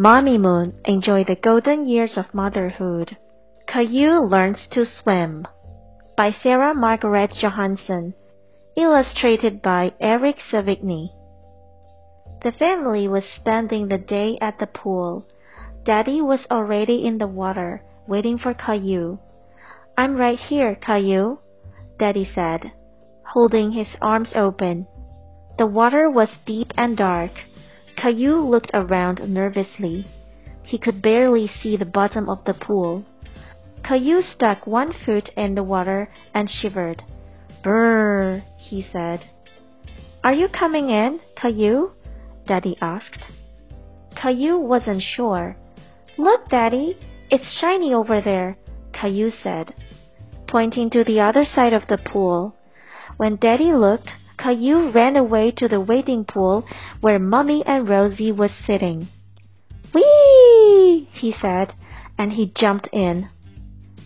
Mommy Moon enjoyed the golden years of motherhood. Caillou learns to swim by Sarah Margaret Johanson, illustrated by Eric Sevigny. The family was spending the day at the pool. Daddy was already in the water, waiting for Caillou. I'm right here, Caillou, Daddy said, holding his arms open. The water was deep and dark. Caillou looked around nervously. He could barely see the bottom of the pool. Caillou stuck one foot in the water and shivered. Brrr, he said. Are you coming in, Caillou? Daddy asked. Caillou wasn't sure. Look, Daddy, it's shiny over there, Caillou said, pointing to the other side of the pool. When Daddy looked, Caillou ran away to the wading pool where Mummy and Rosie was sitting. Whee! he said, and he jumped in.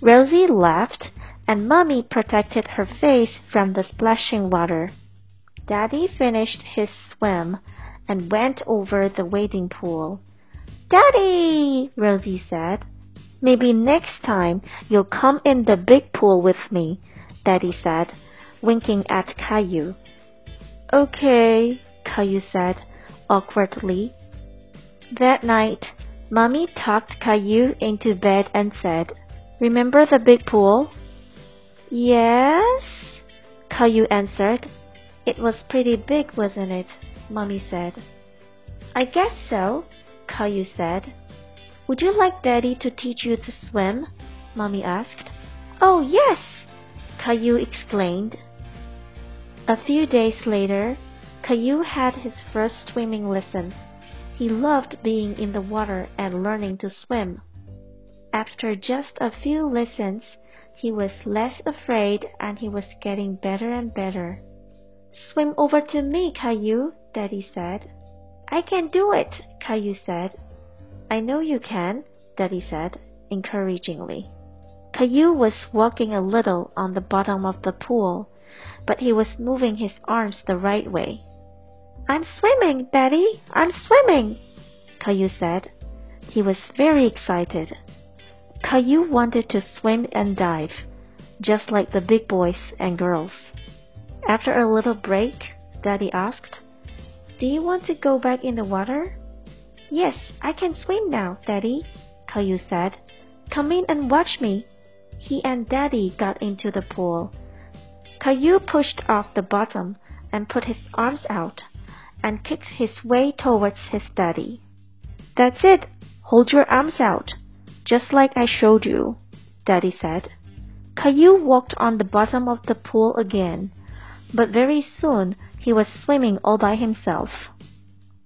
Rosie laughed, and Mummy protected her face from the splashing water. Daddy finished his swim and went over the wading pool. Daddy, Rosie said. Maybe next time you'll come in the big pool with me, Daddy said, winking at Caillou. Okay, Caillou said awkwardly. That night, Mummy tucked Caillou into bed and said, Remember the big pool? Yes, Caillou answered. It was pretty big, wasn't it? Mummy said. I guess so, Caillou said. Would you like Daddy to teach you to swim? Mummy asked. Oh, yes! Caillou exclaimed. A few days later, Caillou had his first swimming lesson. He loved being in the water and learning to swim. After just a few lessons, he was less afraid and he was getting better and better. Swim over to me, Caillou, Daddy said. I can do it, Caillou said. I know you can, Daddy said, encouragingly. Caillou was walking a little on the bottom of the pool, but he was moving his arms the right way. I'm swimming, Daddy! I'm swimming! Caillou said. He was very excited. Caillou wanted to swim and dive, just like the big boys and girls. After a little break, Daddy asked, Do you want to go back in the water? Yes, I can swim now, Daddy, Caillou said. Come in and watch me. He and Daddy got into the pool. Caillou pushed off the bottom and put his arms out and kicked his way towards his daddy. That's it. Hold your arms out, just like I showed you, Daddy said. Caillou walked on the bottom of the pool again, but very soon he was swimming all by himself.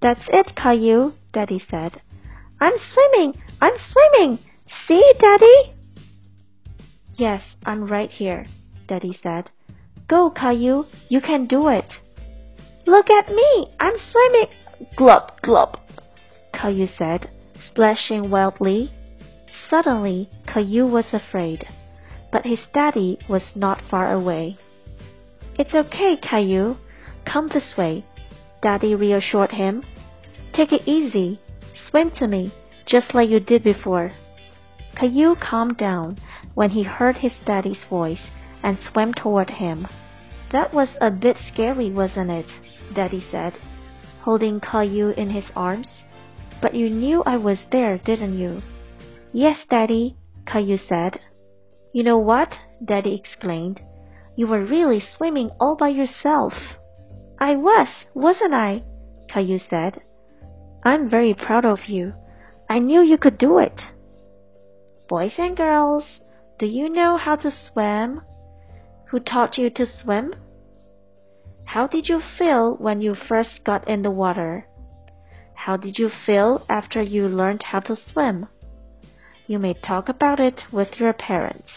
That's it, Caillou, Daddy said. I'm swimming! I'm swimming! See, Daddy? Yes, I'm right here, Daddy said. Go, Caillou, you can do it. Look at me! I'm swimming! Glub, glub! Caillou said, splashing wildly. Suddenly, Caillou was afraid, but his daddy was not far away. It's okay, Caillou. Come this way, Daddy reassured him. Take it easy. Swim to me, just like you did before. Caillou calmed down when he heard his daddy's voice and swam toward him. That was a bit scary, wasn't it? Daddy said, holding Caillou in his arms. But you knew I was there, didn't you? Yes, Daddy, Caillou said. You know what? Daddy exclaimed. You were really swimming all by yourself. I was, wasn't I? Caillou said. I'm very proud of you. I knew you could do it. Boys and girls, do you know how to swim? Who taught you to swim? How did you feel when you first got in the water? How did you feel after you learned how to swim? You may talk about it with your parents.